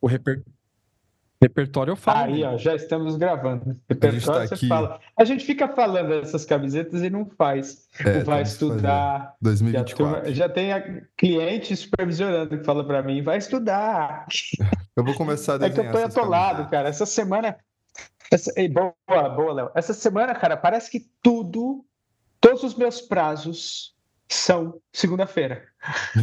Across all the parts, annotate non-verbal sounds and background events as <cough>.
O reper... repertório eu falo. Aí, ó, já estamos gravando. Repertório tá você aqui... fala. A gente fica falando dessas camisetas e não faz. É, vai estudar. 2024. Já, tem cliente supervisionando que fala para mim, vai estudar. <laughs> Eu vou começar a desenhar. É que eu tô atolado, cara. Essa semana. Essa... Ei, boa, boa, Léo. Essa semana, cara, parece que tudo, todos os meus prazos são segunda-feira.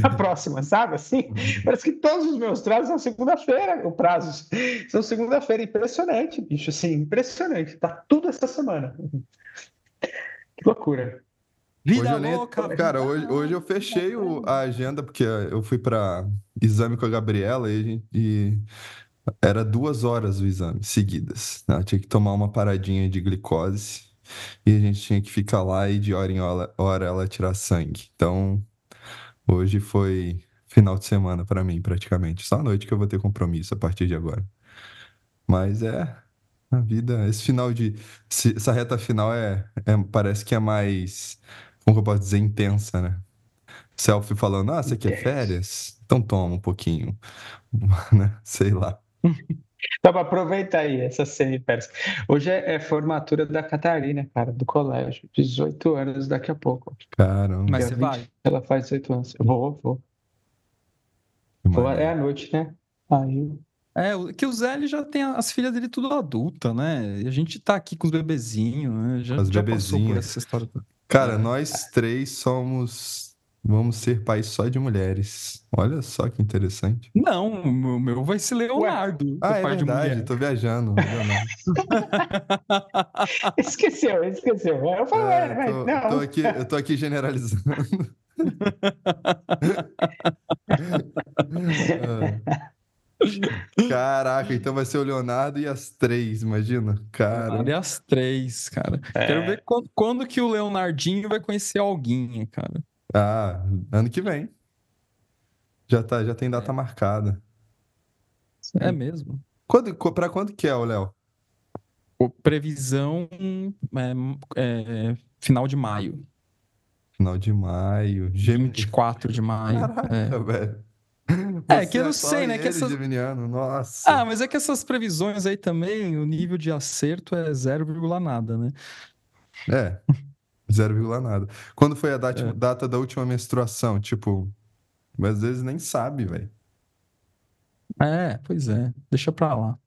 A próxima, sabe? Assim, uhum. parece que todos os meus prazos são segunda-feira, o prazo são segunda-feira. Impressionante, bicho, assim, impressionante. Tá tudo essa semana. Que loucura. Vida hoje louca, nem... Cara, hoje, hoje eu fechei o, a agenda, porque eu fui para exame com a Gabriela e, e, era duas horas o exame seguidas. Né? Eu tinha que tomar uma paradinha de glicose e a gente tinha que ficar lá e de hora em hora, hora ela tirar sangue. Então, hoje foi final de semana para mim, praticamente. Só à noite que eu vou ter compromisso a partir de agora. Mas é a vida, esse final de. Essa reta final é, é parece que é mais. Como eu posso dizer? Intensa, né? Selfie falando, ah, você quer férias? Então toma um pouquinho. <laughs> né? Sei lá. <laughs> Então, aproveita aí essa semi-férias. Hoje é, é, formatura da Catarina, cara, do colégio. 18 anos daqui a pouco. Caramba. Mas você 20, vai? Ela faz 18 anos. Eu vou, vou. vou é à noite, né? Aí. É, que o Zé ele já tem as filhas dele tudo adulta, né? E a gente tá aqui com os bebezinhos, né? Já, As já bebezinhas. por essa história. Cara, nós três somos Vamos ser país só de mulheres. Olha só que interessante. Não, o meu vai ser Leonardo. Ah, é verdade, tô viajando. <laughs> esqueceu, esqueceu. Eu falei, é, tô, não. Tô aqui, eu tô aqui generalizando. <laughs> Caraca, então vai ser o Leonardo e as três, imagina? Cara. E as três, cara. É. Quero ver quando, quando, que o Leonardinho vai conhecer alguém, cara. Ah, ano que vem. Já, tá, já tem data é. marcada. É mesmo. Quando, pra quando que é, o Léo? Previsão é, é, final de maio. Final de maio. Gem... 24 de maio. Caraca, é. velho. É, que eu não é sei, né? Que essas... Nossa. Ah, mas é que essas previsões aí também, o nível de acerto é 0, nada, né? É. Zero nada. Quando foi a data, é. data da última menstruação? Tipo, às vezes nem sabe, velho. É, pois é. Deixa pra lá.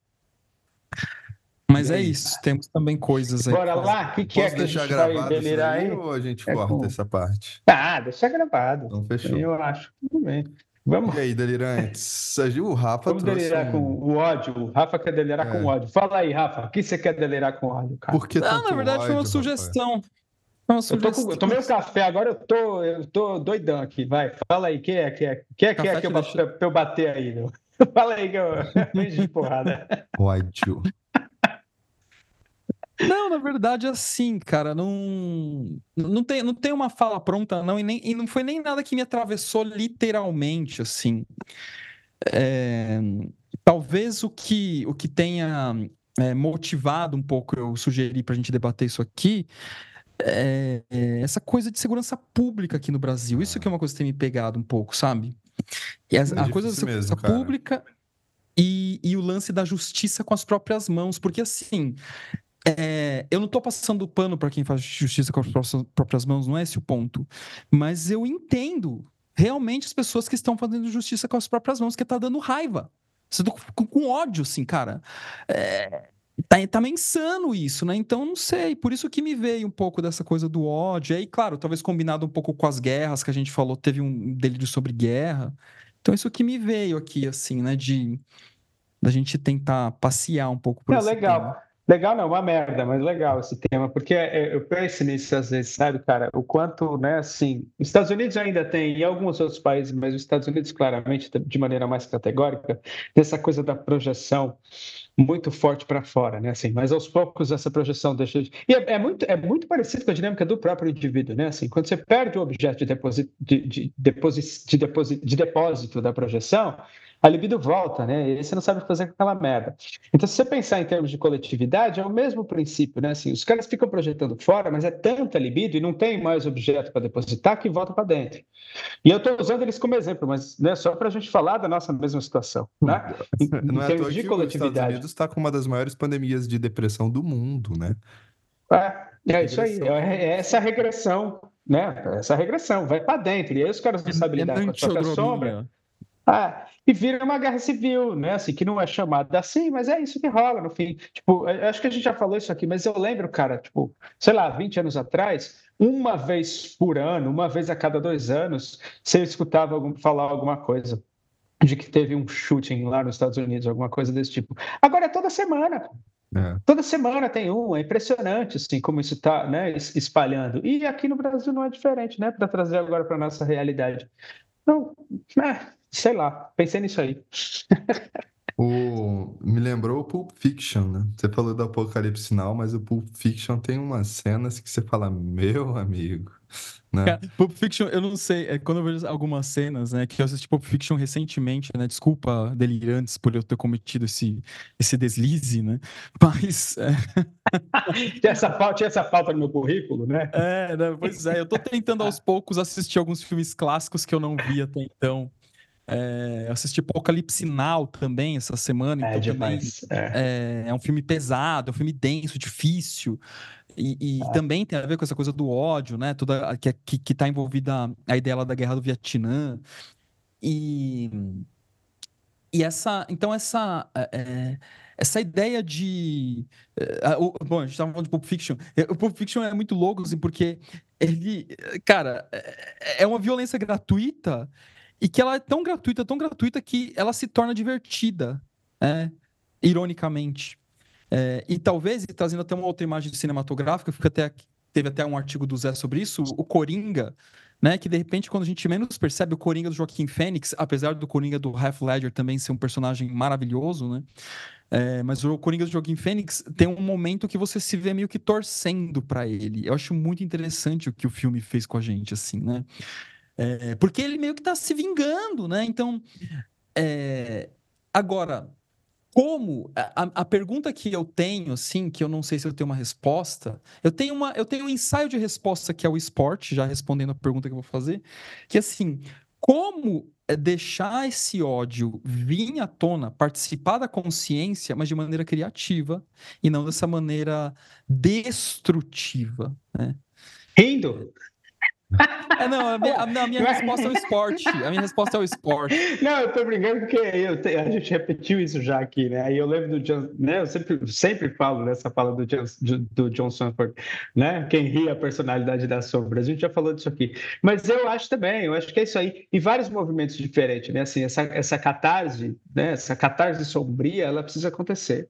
Mas é isso, temos também coisas aí. Bora lá, o que, que é que a gente vai delirar aí? Ou a gente é corta com... essa parte? Ah, deixa gravado. Então fechou. Eu acho. Tudo bem. Vamos. E aí, delirantes? O Rafa Vamos delirar um... com o ódio. O Rafa quer delirar é. com ódio. Fala aí, Rafa, o que você quer delirar com ódio, cara? Por que Não, na verdade ódio, foi uma sugestão. Rapaz? Eu, tô com, eu tomei um café, agora eu tô, eu tô doidão aqui. Vai, fala aí, quem é que é? Quem é que, é que eu, deixa... eu bater aí? Meu? <laughs> Fala aí que eu <laughs> de porrada. Ódio. Não, na verdade, assim, cara, não, não, tem, não tem uma fala pronta, não, e, nem, e não foi nem nada que me atravessou literalmente, assim. É, talvez o que, o que tenha é, motivado um pouco eu sugeri para a gente debater isso aqui é, é, essa coisa de segurança pública aqui no Brasil. Isso que é uma coisa que tem me pegado um pouco, sabe? E a, é a coisa da segurança mesmo, pública e, e, o lance da justiça com as próprias mãos. Porque, assim, é, eu não estou passando pano para quem faz justiça com as próprias mãos, não é esse o ponto. Mas eu entendo realmente as pessoas que estão fazendo justiça com as próprias mãos, que está dando raiva. Você tá com, com ódio, assim, cara. É, Tá, tá meio insano isso, né? Então, não sei. Por isso que me veio um pouco dessa coisa do ódio. Aí, claro, talvez combinado um pouco com as guerras que a gente falou, teve um delírio sobre guerra. Então, isso que me veio aqui, assim, né? De da gente tentar passear um pouco por Não, legal. Tema. Legal não, uma merda, mas legal esse tema, porque é, eu penso nisso às vezes, sabe, cara, o quanto, né, assim, os Estados Unidos ainda tem, e alguns outros países, mas os Estados Unidos claramente, de maneira mais categórica, dessa coisa da projeção muito forte para fora, né, assim, mas aos poucos essa projeção deixa de... E é, é, muito, é muito parecido com a dinâmica do próprio indivíduo, né, assim, quando você perde o objeto de depósito, de, de, de, depósito, de depósito da projeção, a libido volta, né? E você não sabe o que fazer com aquela merda. Então, se você pensar em termos de coletividade, é o mesmo princípio, né? Assim, os caras ficam projetando fora, mas é tanta libido e não tem mais objeto para depositar que volta para dentro. E eu estou usando eles como exemplo, mas né, só para a gente falar da nossa mesma situação, né? Em, não em é termos de coletividade. Os Estados Unidos está com uma das maiores pandemias de depressão do mundo, né? É, é isso aí, é, é essa regressão, né? Essa regressão vai para dentro. E aí os caras não sabem lidar com a sombra. Ah, e vira uma guerra civil, né? Assim, que não é chamada assim, mas é isso que rola no fim. Tipo, acho que a gente já falou isso aqui, mas eu lembro, cara, tipo, sei lá, 20 anos atrás, uma vez por ano, uma vez a cada dois anos, você escutava algum, falar alguma coisa de que teve um shooting lá nos Estados Unidos, alguma coisa desse tipo. Agora é toda semana. É. Toda semana tem um, é impressionante assim como isso está né, espalhando. E aqui no Brasil não é diferente, né? Para trazer agora para nossa realidade. Não, é, sei lá, pensei nisso aí. <laughs> O... Me lembrou o Pulp Fiction, né? Você falou do Apocalipse Now, mas o Pulp Fiction tem umas cenas que você fala, meu amigo, né? Cara, Pulp Fiction, eu não sei, é, quando eu vejo algumas cenas, né, que eu assisti Pulp Fiction recentemente, né, desculpa, delirantes, por eu ter cometido esse, esse deslize, né, <laughs> mas... É... <laughs> tinha, essa falta, tinha essa falta no meu currículo, né? É, né, pois é, eu tô tentando aos poucos assistir alguns filmes clássicos que eu não vi até então, é, eu assisti Apocalipse Now também essa semana. É então demais. Também, é. é. é. um filme pesado, é um filme denso, difícil. E, e é. também tem a ver com essa coisa do ódio, né? Toda, que, que, que tá envolvida a ideia lá da guerra do Vietnã. E, e essa. Então, essa. É, é essa ideia de. bom, a gente estava falando de Pulp Fiction. O Pulp Fiction é muito louco, assim, porque ele. Cara, é uma violência gratuita e que ela é tão gratuita, tão gratuita que ela se torna divertida, né? ironicamente. É, e talvez, trazendo até uma outra imagem cinematográfica, fica até, teve até um artigo do Zé sobre isso, o Coringa, né? Que de repente, quando a gente menos percebe o Coringa do Joaquim Fênix, apesar do Coringa do Half Ledger também ser um personagem maravilhoso, né? É, mas o Coringa do Joaquim Fênix tem um momento que você se vê meio que torcendo para ele. Eu acho muito interessante o que o filme fez com a gente, assim, né? É, porque ele meio que está se vingando, né? Então, é, agora, como a, a, pergunta que eu tenho, assim, que eu não sei se eu tenho uma resposta, eu tenho uma, eu tenho um ensaio de resposta que é o esporte, já respondendo a pergunta que eu vou fazer, que assim, como deixar esse ódio vir à tona, participar da consciência, mas de maneira criativa e não dessa maneira destrutiva, né? Rindo. <laughs> É, não, a minha, a minha resposta é o esporte. A minha resposta é o esporte. <laughs> Não, eu tô brincando porque eu te, a gente repetiu isso já aqui, né? Aí eu lembro do John, né? Eu sempre, sempre falo nessa fala do John, do John Sanford, né? Quem ri a personalidade da sombra. A gente já falou disso aqui. Mas eu acho também, eu acho que é isso aí. E vários movimentos diferentes, né? Assim, essa, essa catarse, né? Essa catarse sombria, ela precisa acontecer.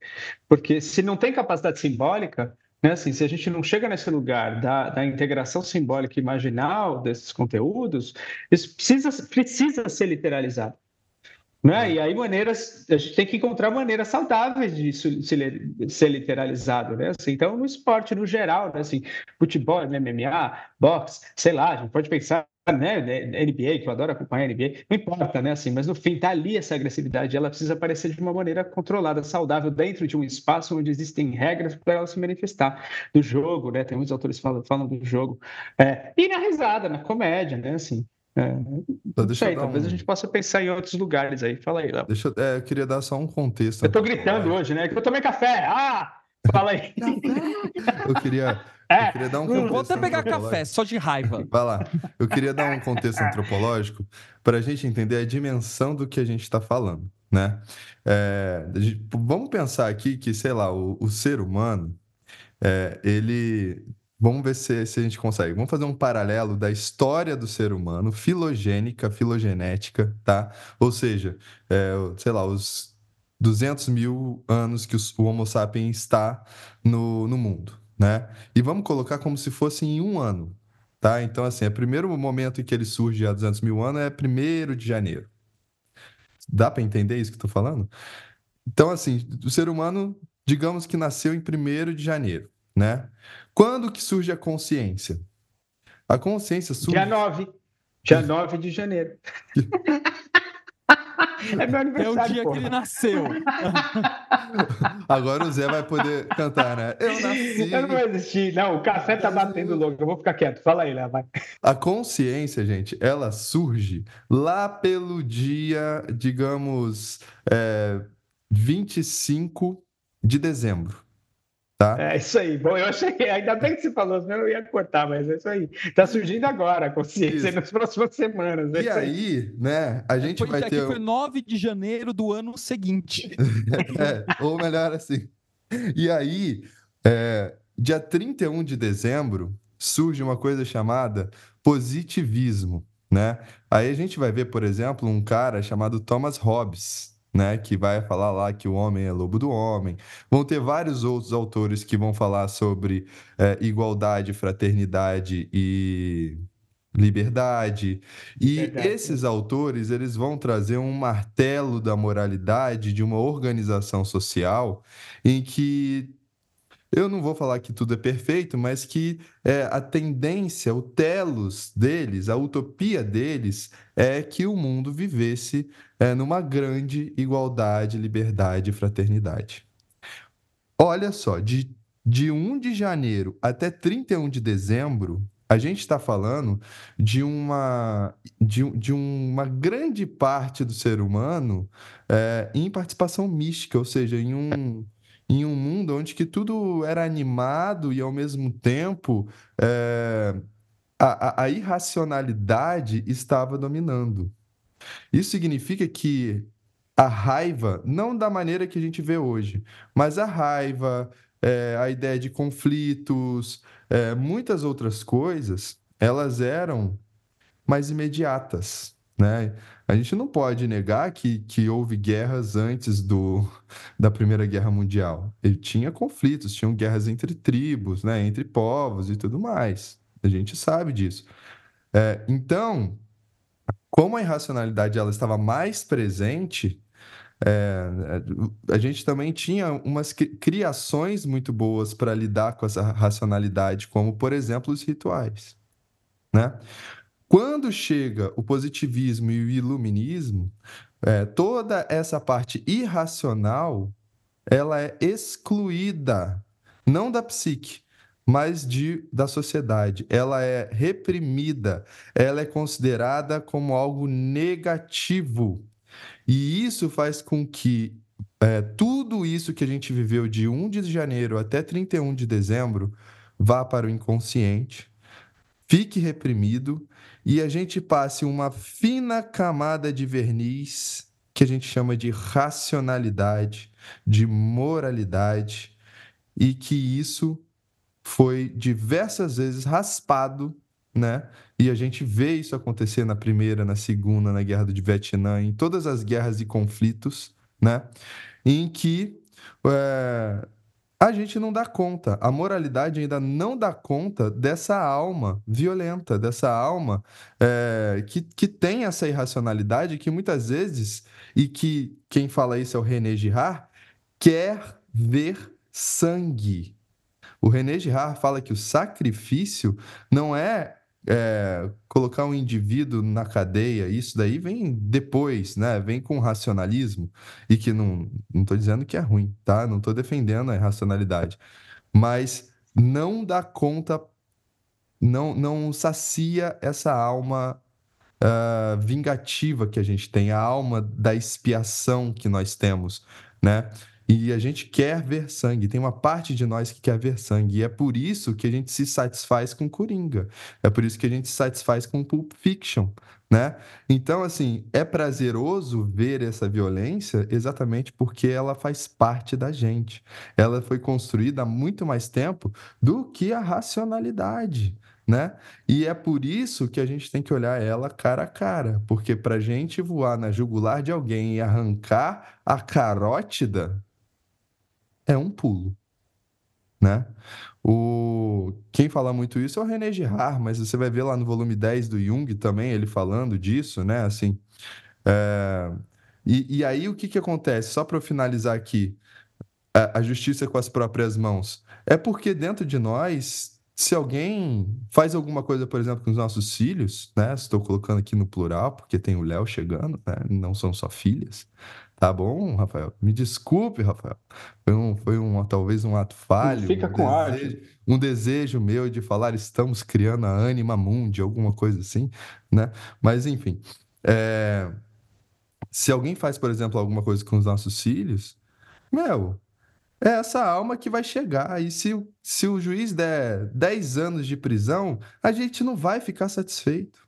Porque se não tem capacidade simbólica, né? Assim, se a gente não chega nesse lugar da, da integração simbólica e desses conteúdos, isso precisa, precisa ser literalizado. Né? E aí maneiras, a gente tem que encontrar maneiras saudáveis de ser literalizado, né? Assim, então, no esporte no geral, né? assim, futebol, MMA, boxe, sei lá, a gente pode pensar né, NBA, que eu adoro acompanhar NBA, não importa, né, assim, mas no fim tá ali essa agressividade, ela precisa aparecer de uma maneira controlada, saudável, dentro de um espaço onde existem regras para ela se manifestar, do jogo, né, tem muitos autores falam, falam do jogo, é, e na risada, na comédia, né, assim, é, então, deixa sei, talvez um... a gente possa pensar em outros lugares aí, fala aí, Léo. Deixa, é, eu queria dar só um contexto. Eu tô gritando hoje, né, que eu tomei café, ah! Fala aí. <laughs> eu queria eu queria dar um contexto. Vou até pegar café, só de raiva. Vai lá. Eu queria dar um contexto <laughs> antropológico para a gente entender a dimensão do que a gente está falando, né? É, vamos pensar aqui que, sei lá, o, o ser humano, é, ele. Vamos ver se, se a gente consegue. Vamos fazer um paralelo da história do ser humano, filogênica, filogenética, tá? Ou seja, é, sei lá, os 200 mil anos que o Homo sapiens está no, no mundo, né? E vamos colocar como se fosse em um ano, tá? Então, assim, o primeiro momento em que ele surge há 200 mil anos é 1 de janeiro. Dá para entender isso que eu estou falando? Então, assim, o ser humano, digamos que nasceu em 1 de janeiro, né? Quando que surge a consciência? A consciência surge... Dia 9. Dia 9 de janeiro. <laughs> É meu aniversário. É o dia porra. que ele nasceu. <laughs> Agora o Zé vai poder cantar, né? Eu nasci. Eu não vou existir. Não, o café tá batendo louco. Eu vou ficar quieto. Fala aí, Léo. Vai. A consciência, gente, ela surge lá pelo dia, digamos, é, 25 de dezembro. Tá? É isso aí. Bom, eu achei. Ainda bem que você falou, senão eu ia cortar, mas é isso aí. Tá surgindo agora a consciência Isso. nas próximas semanas. É E isso aí, né, a gente Foi, vai aqui ter. foi 9 de janeiro do ano seguinte. <laughs> É, ou melhor assim. E aí, é, dia 31 de dezembro, surge uma coisa chamada positivismo, né? Aí a gente vai ver, por exemplo, um cara chamado Thomas Hobbes, né? Que vai falar lá que o homem é lobo do homem. Vão ter vários outros autores que vão falar sobre é, igualdade, fraternidade e liberdade. E Verdade. esses autores, eles vão trazer um martelo da moralidade de uma organização social em que eu não vou falar que tudo é perfeito, mas que é, a tendência, o telos deles, a utopia deles é que o mundo vivesse é, numa grande igualdade, liberdade e fraternidade. Olha só, de, de 1 de janeiro até 31 de dezembro, a gente está falando de uma, de, de uma grande parte do ser humano é, em participação mística, ou seja, em um, em um mundo onde que tudo era animado e, ao mesmo tempo, é, a, a- irracionalidade estava dominando. Isso significa que a raiva, não da maneira que a gente vê hoje, mas a raiva, é, a ideia de conflitos, é, muitas outras coisas, elas eram mais imediatas, né? A gente não pode negar que, que houve guerras antes do, da Primeira Guerra Mundial. E tinha conflitos, tinham guerras entre tribos, né? Entre povos e tudo mais. A gente sabe disso. É, então, como a irracionalidade ela estava mais presente, é, a gente também tinha umas cri- criações muito boas para lidar com essa racionalidade, como, por exemplo, os rituais, né? Quando chega o positivismo e o iluminismo, é, toda essa parte irracional, ela é excluída, não da psique, mas de, da sociedade. Ela é reprimida, ela é considerada como algo negativo. E isso faz com que é, tudo isso que a gente viveu de 1 de janeiro até 31 de dezembro vá para o inconsciente, fique reprimido e a gente passe uma fina camada de verniz que a gente chama de racionalidade, de moralidade, e que isso foi diversas vezes raspado, né? E a gente vê isso acontecer na primeira, na segunda, na guerra do Vietnã, em todas as guerras e conflitos, né? Em que é, a gente não dá conta, a moralidade ainda não dá conta dessa alma violenta, dessa alma é, que, que tem essa irracionalidade que muitas vezes, e que quem fala isso é o René Girard, quer ver sangue. O René Girard fala que o sacrifício não é, é, colocar um indivíduo na cadeia, isso daí vem depois, né? Vem com racionalismo, e que não estou dizendo que é ruim, tá? Não estou defendendo a irracionalidade, mas não dá conta, não, não sacia essa alma ah, vingativa que a gente tem, a alma da expiação que nós temos, né? E a gente quer ver sangue, tem uma parte de nós que quer ver sangue, e é por isso que a gente se satisfaz com Coringa, é por isso que a gente se satisfaz com Pulp Fiction, né? Então, assim, é prazeroso ver essa violência exatamente porque ela faz parte da gente. Ela foi construída há muito mais tempo do que a racionalidade, né? E é por isso que a gente tem que olhar ela cara a cara, porque para gente voar na jugular de alguém e arrancar a carótida é um pulo, né? O... Quem fala muito isso é o René Girard, mas você vai ver lá no volume 10 do Jung também ele falando disso, né? Assim, é... e, e aí o que que acontece? Só para finalizar aqui, a, a justiça com as próprias mãos. É porque dentro de nós se alguém faz alguma coisa, por exemplo, com os nossos filhos, né? Estou colocando aqui no plural, porque tem o Léo chegando, né? Não são só filhas. Tá bom, Rafael? Me desculpe, Rafael. Foi, um, foi um, talvez um ato falho. Fica um com desejo, Um desejo meu de falar, estamos criando a Anima Mundi, alguma coisa assim, né? Mas, enfim. É... Se alguém faz, por exemplo, alguma coisa com os nossos filhos, meu, é essa alma que vai chegar. E se, se o juiz der 10 anos de prisão, a gente não vai ficar satisfeito.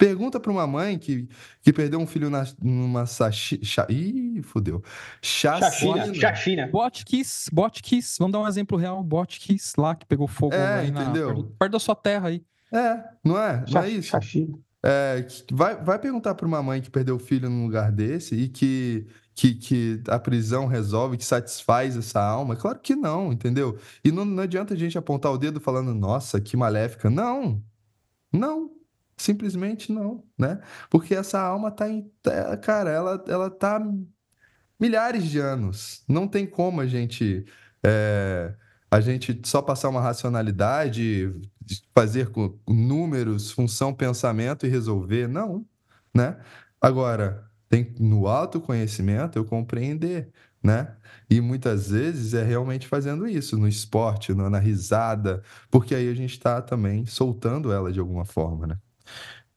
Pergunta para uma mãe que, que perdeu um filho na, numa sachi... Cha... Ih, fudeu. Chacina. Chacina. Botkiss, Botkiss. Vamos dar um exemplo real. Botkiss lá, que pegou fogo é, aí entendeu? Na, perto da sua terra aí. É, não é? Não é isso? Chacina. É, vai, vai perguntar para uma mãe que perdeu o filho num lugar desse e que que, que a prisão resolve, que satisfaz essa alma? Claro que não, entendeu? E não, não adianta a gente apontar o dedo falando, nossa, que maléfica. Não, não, simplesmente não, né? Porque essa alma tá em. Tá, cara, ela, ela tá milhares de anos. Não tem como a gente. É, a gente só passar uma racionalidade, fazer com números, função, pensamento e resolver. Não, né? Agora, tem no autoconhecimento eu compreender, né? E muitas vezes é realmente fazendo isso, no esporte, na risada, porque aí a gente está também soltando ela de alguma forma, né?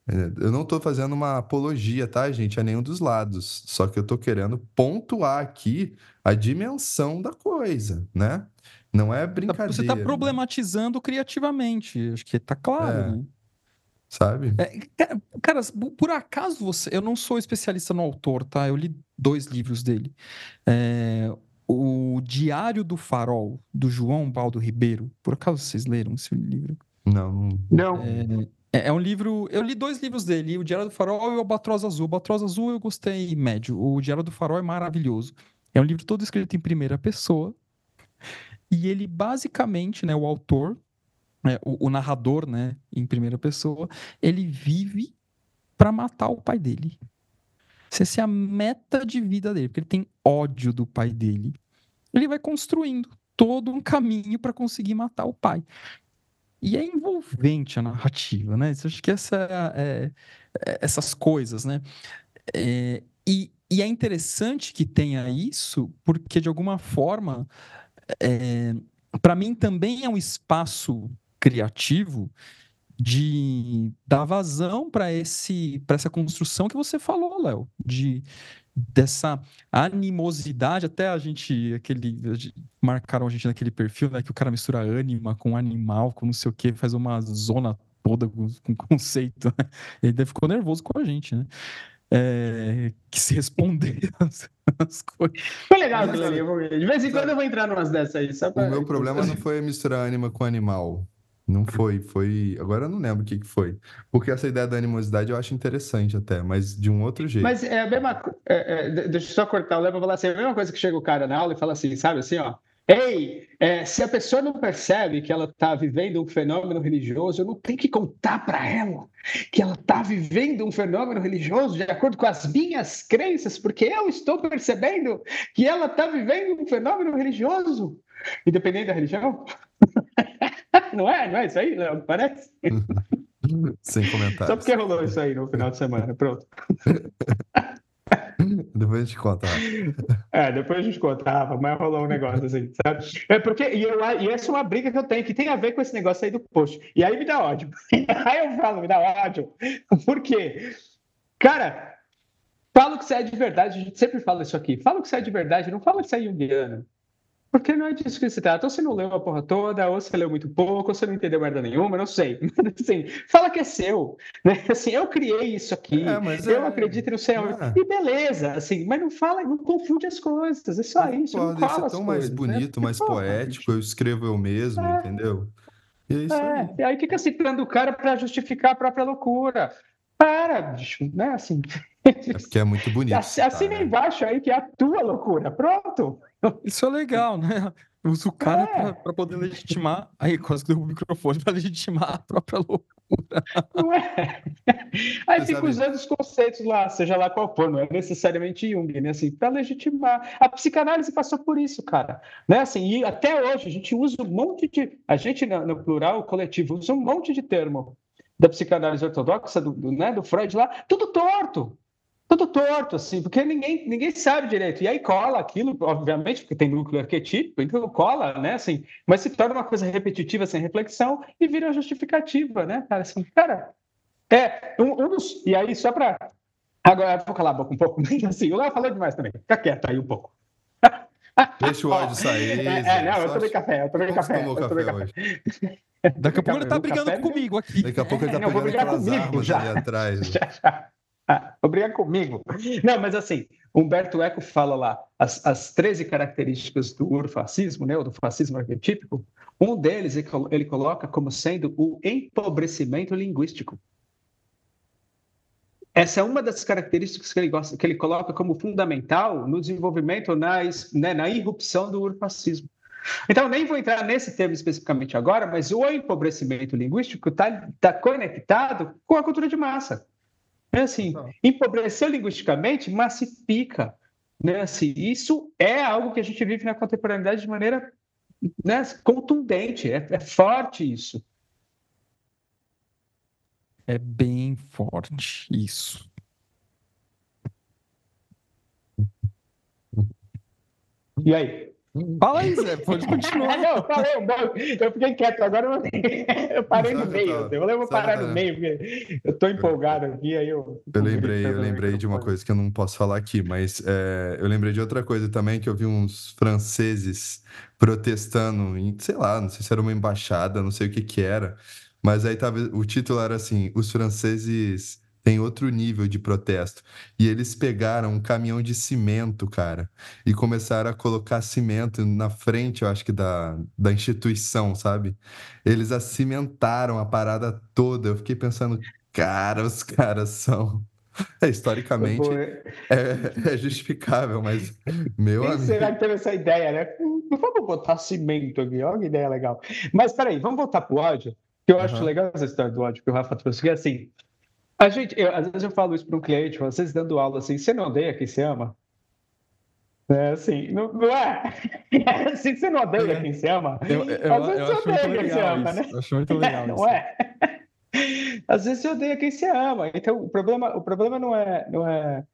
É, eu não estou fazendo uma apologia, tá, gente, a nenhum dos lados. Só que eu estou querendo pontuar aqui a dimensão da coisa, né? Não é brincadeira. Você está problematizando né? criativamente, acho que está claro, é. né? sabe? É, cara, por acaso você. Eu não sou especialista no autor, tá? Eu li dois livros dele. É, o Diário do Farol, do João Baldo Ribeiro. Por acaso vocês leram esse livro? Não. Não. É, é, é um livro. Eu li dois livros dele, o Diário do Farol e o Albatroz Azul. O Albatroz Azul eu gostei médio. O Diário do Farol é maravilhoso. É um livro todo escrito em primeira pessoa. E ele basicamente, né, o autor, é, o, o, narrador, né, em primeira pessoa, ele vive para matar o pai dele. Essa é a meta de vida dele, porque ele tem ódio do pai dele. Ele vai construindo todo um caminho para conseguir matar o pai. E é envolvente a narrativa, né? Eu acho que essa, é, é, essas coisas, né? É, e, e, é interessante que tenha isso, porque de alguma forma, é, para mim também é um espaço criativo de dar vazão para esse para essa construção que você falou, Léo, de dessa animosidade, até a gente aquele marcaram a gente naquele perfil, né, que o cara mistura ânima com animal, com não sei o que, faz uma zona toda com, com <laughs> conceito. Né? Ele deve ficou nervoso com a gente, né? É, que se responder <laughs> as, as coisas. Foi legal, De vez em quando eu vou entrar numas dessas aí. Só pra... O meu problema <laughs> não foi misturar ânima com animal. Não foi, foi. Agora eu não lembro o que, que foi. Porque essa ideia da animosidade eu acho interessante até, mas de um outro jeito. Mas é a mesma. É, é, deixa eu só cortar o Léo para falar assim: é a mesma coisa que chega o cara na aula e fala assim, sabe assim, ó. Ei, é, se a pessoa não percebe que ela está vivendo um fenômeno religioso, não tenho que contar para ela que ela está vivendo um fenômeno religioso de acordo com as minhas crenças, porque eu estou percebendo que ela está vivendo um fenômeno religioso, independente da religião. <laughs> não é? Não é isso aí, Léo? Parece? <laughs> Sem comentários. Só porque rolou isso aí no final de semana. Pronto. <laughs> Depois a gente conta. É, depois a gente contava, mas rolou um negócio assim, sabe? É porque, e, eu, e essa é uma briga que eu tenho, que tem a ver com esse negócio aí do post. E aí me dá ódio. Aí eu falo, me dá ódio. Por quê? Cara, fala o que você é de verdade, a gente sempre fala isso aqui. Fala o que você é de verdade, não fala que você é junguiano. Porque não é disso que se trata. Ou você não leu a porra toda, ou você leu muito pouco, ou você não entendeu merda nenhuma, não sei. Mas, <laughs> assim, fala que é seu. Né? Assim, eu criei isso aqui, é, eu é... acredito no céu. É. E beleza, assim, mas não fala, não confunde as coisas. É só isso. Pode, não fala é tão mais coisas, bonito, né? mais poético, eu escrevo eu mesmo, é. entendeu? E é isso é. aí. E aí fica citando o cara para justificar a própria loucura. Para, bicho, né? Assim. É porque é muito bonito. Assina tá, né? embaixo aí que é a tua loucura. Pronto. Isso é legal, né? Usa o cara é. para poder legitimar. Aí quase que deu o microfone para legitimar a própria loucura. Não é? Aí Você fica usando os conceitos lá, seja lá qual for, não é necessariamente Jung, né? Assim, para legitimar. A psicanálise passou por isso, cara. Né? Assim, e até hoje a gente usa um monte de. A gente, no, no plural, o coletivo, usa um monte de termo da psicanálise ortodoxa, do, do, né, do Freud lá, tudo torto tudo torto, assim, porque ninguém, ninguém sabe direito. E aí cola aquilo, obviamente, porque tem núcleo arquetípico, então cola, né, assim, mas se torna uma coisa repetitiva, sem reflexão, e vira justificativa, né, cara, assim, cara, é, um, um dos, e aí só para, agora vou calar a boca um pouco, <laughs> assim, o Léo falou demais também, fica quieto aí um pouco. Deixa o ódio sair. É, é não, eu tomei café, eu tomei café. Eu tomei café. café Daqui a pouco ele tá brigando café, comigo aqui. Daqui a pouco ele tá é, pegando aquelas armas já. ali atrás. <laughs> Já, já. Ah, obrigado comigo. Não, mas assim, Humberto Eco fala lá as, as 13 características do urfascismo, né, ou do fascismo arquetípico. Um deles ele coloca como sendo o empobrecimento linguístico. Essa é uma das características que ele, gosta, que ele coloca como fundamental no desenvolvimento, na, né, na irrupção do urfascismo. Então, nem vou entrar nesse termo especificamente agora, mas o empobrecimento linguístico está tá conectado com a cultura de massa. É assim, empobrecer linguisticamente massifica. Né? Assim, isso é algo que a gente vive na contemporaneidade de maneira né, contundente, é, é forte isso. É bem forte isso. E aí? Fala aí, Zé, pode continuar. <laughs> não, eu falei eu fiquei quieto, agora eu, <laughs> eu parei no meio. Eu, eu vou parar no meio, porque eu estou empolgado aqui, aí eu... Eu lembrei, eu lembrei de uma coisa que eu não posso falar aqui, mas é, eu lembrei de outra coisa também, que eu vi uns franceses protestando em, sei lá, não sei se era uma embaixada, não sei o que que era, mas aí tava, o título era assim, os franceses tem outro nível de protesto. E eles pegaram um caminhão de cimento, cara, e começaram a colocar cimento na frente, eu acho que da, da instituição, sabe? Eles acimentaram a parada toda. Eu fiquei pensando, cara, os caras são. <laughs> É, historicamente é, é, justificável, mas meu amigo. Será que teve essa ideia, né? Vamos botar cimento aqui, olha que ideia legal. Mas peraí, vamos voltar pro ódio, que eu acho uhum. legal essa história do ódio que o Rafa trouxe, que é assim, a gente, eu, às vezes eu falo isso para um cliente, vocês dando aula assim, você não odeia quem se ama? É assim, não, não é? é <laughs> assim, você não odeia quem se ama? Eu, eu, às vezes eu, você odeia quem se ama, isso. né? Eu acho muito <laughs> legal Não é? <laughs> Às vezes você odeia quem se ama. Então, o problema, o problema não é... Não é...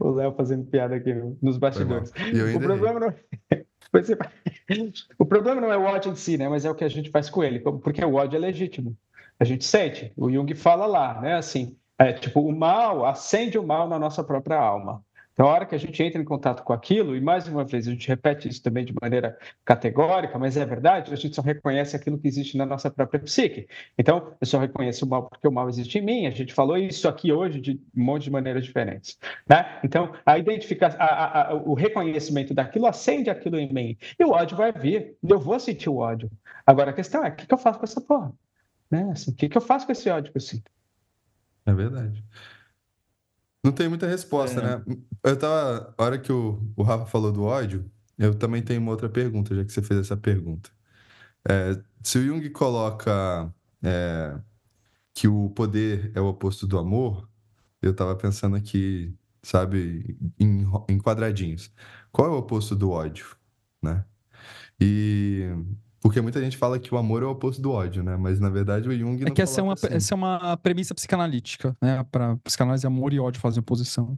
o Léo fazendo piada aqui nos bastidores. O problema não é... <laughs> O problema não é o ódio em si, né? Mas é o que a gente faz com ele, porque o ódio é legítimo a gente sente. O Jung fala lá, né? Assim, é, tipo, o mal acende o mal na nossa própria alma. Então, a hora que a gente entra em contato com aquilo, e mais uma vez a gente repete isso também de maneira categórica, mas é verdade, a gente só reconhece aquilo que existe na nossa própria psique. Então, eu só reconheço o mal porque o mal existe em mim. A gente falou isso aqui hoje de um monte de maneiras diferentes. Né? Então, a identificação, a, a, o reconhecimento daquilo acende aquilo em mim. E o ódio vai vir. Eu vou sentir o ódio. Agora, a questão é: o que eu faço com essa porra? Né? Assim, o que eu faço com esse ódio que eu sinto? É verdade. Não tem muita resposta, é. né? Eu tava. A hora que o, o Rafa falou do ódio, eu também tenho uma outra pergunta, já que você fez essa pergunta. É, se o Jung coloca é, que o poder é o oposto do amor, eu tava pensando aqui, sabe, em, em quadradinhos. Qual é o oposto do ódio, né? E porque muita gente fala que o amor é o oposto do ódio, né? Mas na verdade o Jung não É que essa é uma, assim. essa é uma premissa psicanalítica, né? Para psicanálise, amor e ódio fazem oposição.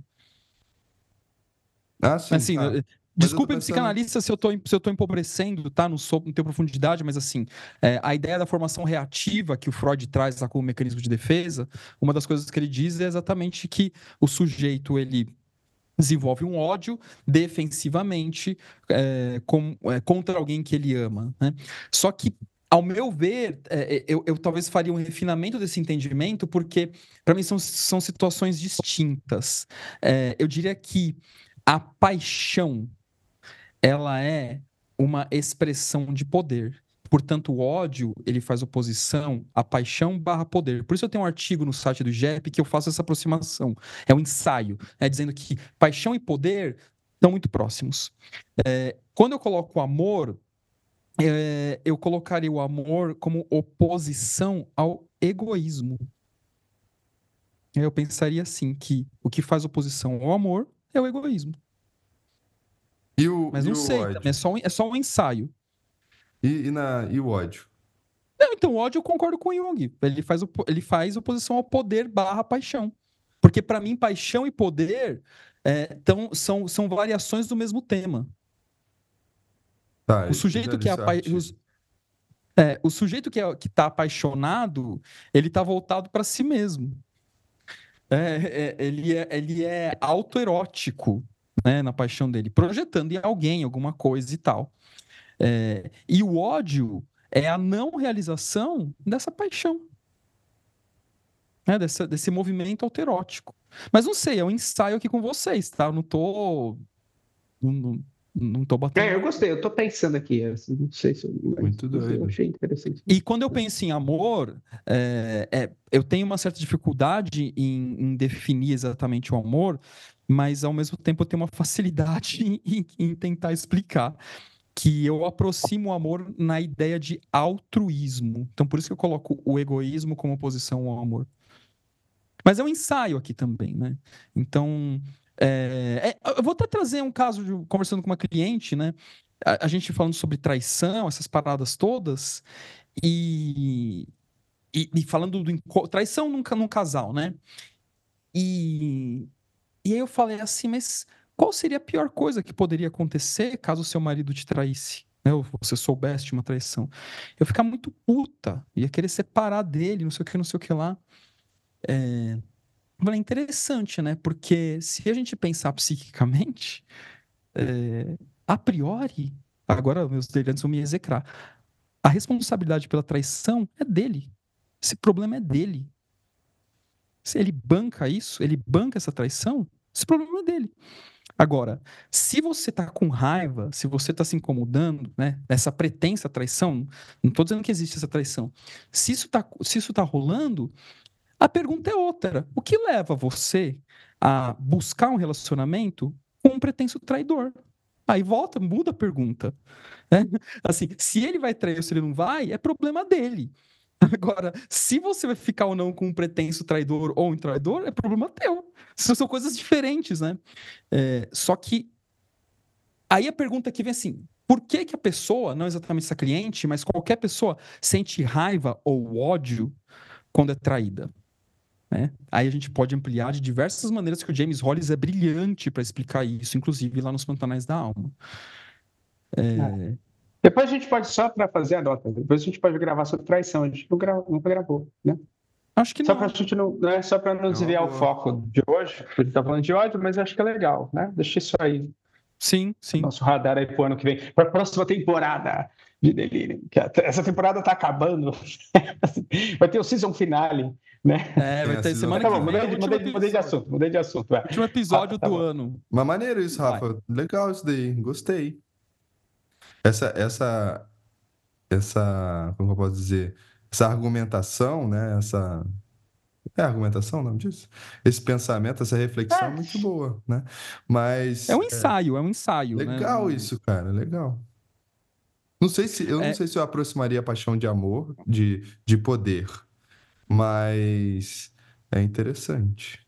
Ah, sim. Assim, tá. Eh, desculpem, pensando... psicanalista, se eu, tô, se eu tô empobrecendo, tá? Não, sou, não tenho profundidade, mas assim, é, a ideia da formação reativa que o Freud traz lá como mecanismo de defesa, uma das coisas que ele diz é exatamente que o sujeito, ele desenvolve um ódio defensivamente é, com, é, contra alguém que ele ama. Né? Só que ao meu ver, é, é, eu, eu, talvez faria um refinamento desse entendimento, porque para mim são, são situações distintas. É, eu diria que a paixão ela é uma expressão de poder. Portanto, o ódio, ele faz oposição à paixão barra poder. Por isso eu tenho um artigo no site do GEP que eu faço essa aproximação. É um ensaio, né, dizendo que paixão e poder estão muito próximos. É, quando eu coloco o amor, é, eu colocaria o amor como oposição ao egoísmo. Eu pensaria assim que o que faz oposição ao amor é o egoísmo. O, Mas não sei, é só, um, é só um ensaio. E, e, na, e o ódio? Não, então o ódio eu concordo com o Jung. Ele faz, ele faz oposição ao poder barra paixão. Porque para mim, paixão e poder é, tão, são, são variações do mesmo tema. Tá, o sujeito que é, é, o sujeito que é, que está apaixonado, ele está voltado para si mesmo. É, é, ele é, ele é autoerótico né, na paixão dele, projetando em alguém alguma coisa e tal. É, e o ódio é a não realização dessa paixão, né, desse, desse movimento autoerótico. Mas não sei, é um ensaio aqui com vocês, tá? Eu não tô. Não, não tô batendo. É, eu gostei, eu tô pensando aqui. Não sei se eu... Muito doido. Eu achei interessante. E quando eu penso em amor, é, é, eu tenho uma certa dificuldade em, em, definir exatamente o amor, mas ao mesmo tempo eu tenho uma facilidade <laughs> em, em tentar explicar que eu aproximo o amor na ideia de altruísmo. Então, por isso que eu coloco o egoísmo como oposição ao amor. Mas é um ensaio aqui também, né? Então, é, é, eu vou até trazer um caso de conversando com uma cliente, né? A, a, gente falando sobre traição, essas paradas todas, e, e, e falando do traição num, num casal, né? E, e aí eu falei assim, mas qual seria a pior coisa que poderia acontecer caso o seu marido te traísse? Né, ou você soubesse de uma traição. Eu ficar muito puta, ia querer separar dele, não sei o que, não sei o que lá. É, é interessante, né? Porque se a gente pensar psiquicamente, é, a priori, agora meus delirantes vão me execrar, a responsabilidade pela traição é dele. Esse problema é dele. Se ele banca isso, ele banca essa traição, esse problema é dele. Agora, se você tá com raiva, se você tá se incomodando, né, essa pretensa traição, não tô dizendo que existe essa traição. Se isso tá, se isso tá rolando, a pergunta é outra. O que leva você a buscar um relacionamento com um pretenso traidor? Aí volta, muda a pergunta. Né? <laughs> Assim, se ele vai trair ou se ele não vai, é problema dele. Agora, se você vai ficar ou não com um pretenso traidor ou um traidor, é problema teu. São coisas diferentes, né? É, só que aí a pergunta que vem assim: por que, que a pessoa, não exatamente essa cliente, mas qualquer pessoa, sente raiva ou ódio quando é traída? Né? Aí a gente pode ampliar de diversas maneiras que o James Hollis é brilhante para explicar isso, inclusive lá nos Pantanais da Alma. É... É. Depois a gente pode, só para fazer a nota, depois a gente pode gravar sobre traição. A gente não gra... nunca gravou, né? Acho que só não. Pra gente não, né? Só para não desviar o foco de hoje, a gente está falando de ódio, mas acho que é legal, né? Deixa isso aí. Sim, sim. Nosso radar aí pro ano que vem, para a próxima temporada de Delírio. Essa temporada está acabando. <laughs> Vai ter o season finale né? É, vai ter semana tá bom, que vem. Mudei, mudei, mudei, de assunto, mudei de assunto. Vai. Último episódio ah, tá do bom. ano. Mas maneiro isso, Rafa. Vai. Legal isso daí, gostei. Essa, essa, essa, como eu posso dizer, essa argumentação, né? Essa é argumentação, não disso? Esse pensamento, essa reflexão é, é muito boa, né? Mas é um ensaio, é, é um ensaio. Né? Legal né? isso, cara, legal. Não sei se eu é... não sei se eu aproximaria a paixão de amor de, de poder mas é interessante.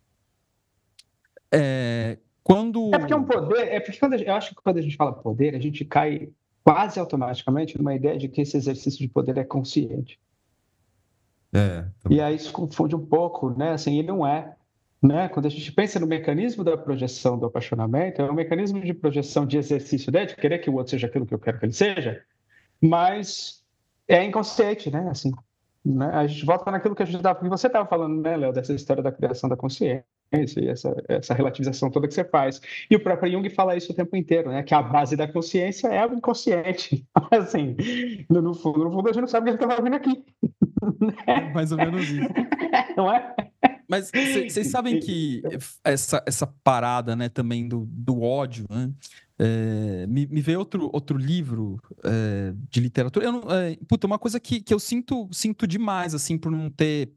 É, quando... é porque é um poder, é porque quando, eu acho que quando a gente fala poder, a gente cai quase automaticamente numa ideia de que esse exercício de poder é consciente. É, e aí isso confunde um pouco, né? Assim, ele não é. Né? Quando a gente pensa no mecanismo da projeção do apaixonamento, é um mecanismo de projeção de exercício, né? de querer que o outro seja aquilo que eu quero que ele seja, mas é inconsciente, né? Assim, né? A gente volta naquilo que a gente estava, que você estava falando, né, Léo, dessa história da criação da consciência e essa, essa relativização toda que você faz. E o próprio Jung fala isso o tempo inteiro, né? Que a base da consciência é o inconsciente. <laughs> assim, no, fundo, no fundo, a gente não sabe o que a gente está fazendo aqui. Né? <laughs> Mais ou menos isso. <laughs> Não é? Mas vocês sabem que essa, essa parada, né, também do, do ódio, né? É, me, me veio outro, outro livro é, de literatura. Eu não, é, puta, uma coisa que, que eu sinto, sinto demais, assim, por não ter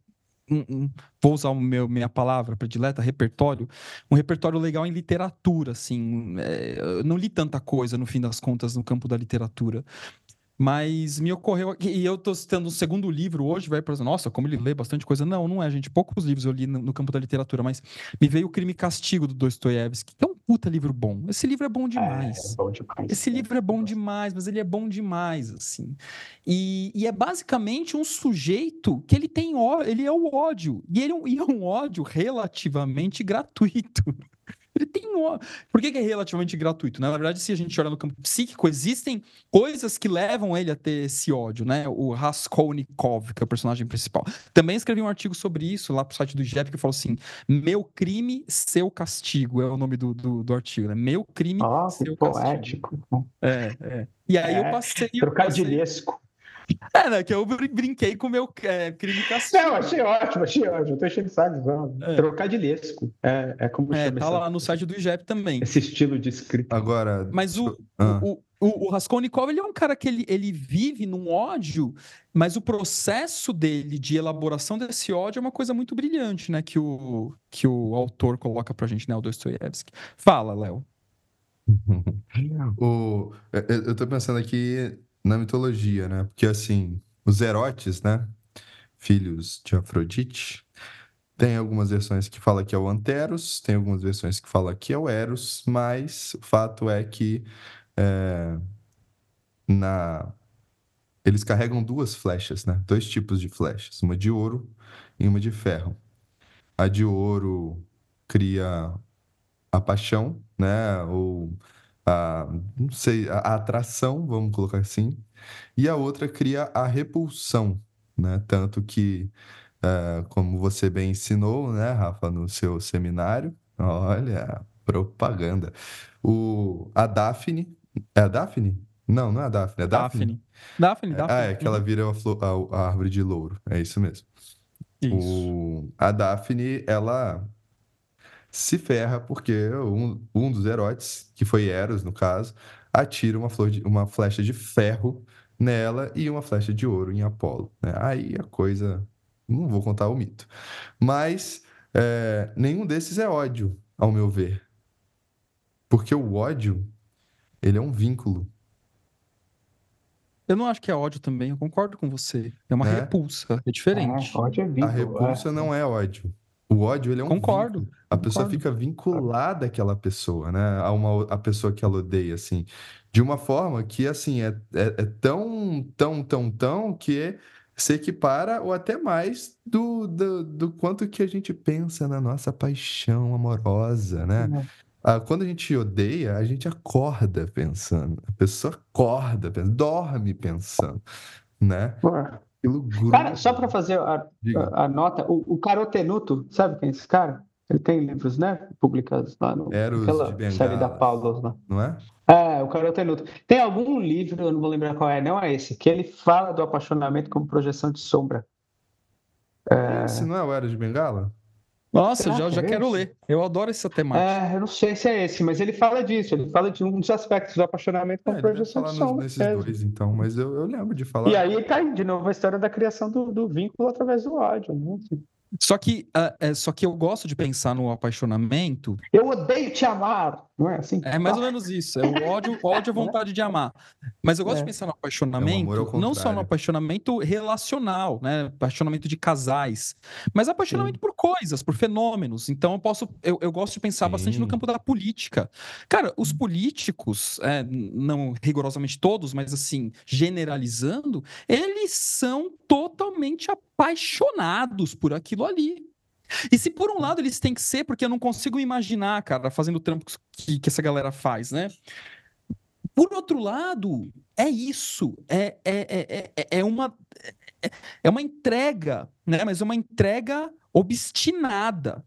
um, um, vou usar o meu, minha palavra predileta, repertório, um repertório legal em literatura, assim. É, eu não li tanta coisa, no fim das contas, no campo da literatura. Mas me ocorreu. E eu tô citando um segundo livro hoje, vai para nossa, como ele lê bastante coisa. Não, não é, gente. Poucos livros eu li no, no campo da literatura, mas me veio o Crime e Castigo do Dostoiévski, que é um puta livro bom. Esse livro é bom demais. É, é bom demais. Esse livro é bom demais, mas ele é bom demais, assim. E, e é basicamente um sujeito que ele tem ódio, ele é o ódio. E ele é um, e é um ódio relativamente gratuito. Ele tem um... Por que, que, é relativamente gratuito? Né? Na verdade, se a gente olha no campo psíquico, existem coisas que levam ele a ter esse ódio, né? O Raskolnikov, que é o personagem principal. Também escrevi um artigo sobre isso lá pro site do IGEP, que falou assim: Meu crime, seu castigo. É o nome do, do, do artigo, né? Meu crime, oh, seu poético. castigo. É, é. E aí é, eu passei. Trocadilhesco. É, né? Que eu brinquei com o meu é, crime castigo. Não, achei ótimo, achei ótimo. Tô enchendo de saco. É. Trocadilhesco. É, é como é, chama tá essa... lá no site do IGEP também. Esse estilo de escrita. Agora. Mas o, ah. o, o, o Raskolnikov, ele é um cara que ele, ele vive num ódio, mas o processo dele de elaboração desse ódio é uma coisa muito brilhante, né? Que o, que o autor coloca pra gente, né? O Dostoiévski. Fala, Léo. <laughs> o, eu tô pensando aqui na mitologia, né? Porque assim, os Erotes, né? Filhos de Afrodite, tem algumas versões que falam que é o Anteros, tem algumas versões que falam que é o Eros, mas o fato é que é, na eles carregam duas flechas, né? Dois tipos de flechas, uma de ouro e uma de ferro. A de ouro cria a paixão, né? Ou a, não sei, a, a atração, vamos colocar assim, e a outra cria a repulsão, né? Tanto que, é, como você bem ensinou, né, Rafa, no seu seminário, olha, propaganda. O, a Daphne, é a Daphne? Não, não é a Daphne, é a Daphne. Daphne, Daphne. É, ah, é que ela vira a, flor, a, a árvore de louro, é isso mesmo. Isso. O, a Daphne, ela se ferra porque um, um dos heróis, que foi Eros no caso, atira uma, flor de, uma flecha de ferro nela e uma flecha de ouro em Apolo. Né? Aí a coisa. Não vou contar o mito. Mas é, nenhum desses é ódio, ao meu ver. Porque o ódio, ele é um vínculo. Eu não acho que é ódio também, eu concordo com você. É uma é? repulsa, é diferente. É, ódio é vínculo, a repulsa é. não é ódio. O ódio, ele é um Concordo. Vínculo. A pessoa fica vinculada àquela pessoa, né? A uma a pessoa que ela odeia, assim. De uma forma que, assim, é, é, é tão, tão, tão, tão que se equipara ou até mais do, do, do, quanto que a gente pensa na nossa paixão amorosa, né? Uhum. Ah, quando a gente odeia, a gente acorda pensando. A pessoa acorda, dorme pensando, né? Ué. Cara, só para fazer a, a, a, nota, o, o Carotenuto, sabe quem é esse cara? Ele tem livros, né? Publicados lá no, naquela série da Paulo lá. Não é? É, o Carotenuto. Tem algum livro, eu não vou lembrar qual é, não é esse, que ele fala do apaixonamento como projeção de sombra. É... Esse não é o Era de Bengala? Nossa, já, já é quero ler. Eu adoro essa temática. É, eu não sei se é esse, mas ele fala disso. Ele fala de um dos aspectos do apaixonamento com é, projeção de som. Nesses é. dois, então, mas eu, eu lembro de falar. E aí tá de novo a história da criação do, do vínculo através do ódio. Né? Só que, uh, é, só que eu gosto de pensar no apaixonamento. Eu odeio te amar, não é assim? É mais ou menos isso. É o ódio, ódio a <laughs> vontade de amar. Mas eu gosto é. de pensar no apaixonamento, é não só no apaixonamento relacional, né? Apaixonamento de casais, mas apaixonamento Sim. por coisas, por fenômenos. Então eu posso, eu, eu gosto de pensar Sim. bastante no campo da política. Cara, os políticos, é, não rigorosamente todos, mas assim generalizando, eles são totalmente apaixonados por aquilo ali. E se por um lado eles têm que ser, porque eu não consigo imaginar, cara, fazendo o trampo que, que essa galera faz, né? Por outro lado, é isso, é, é, é, é, uma, é uma entrega, né? Mas uma entrega obstinada.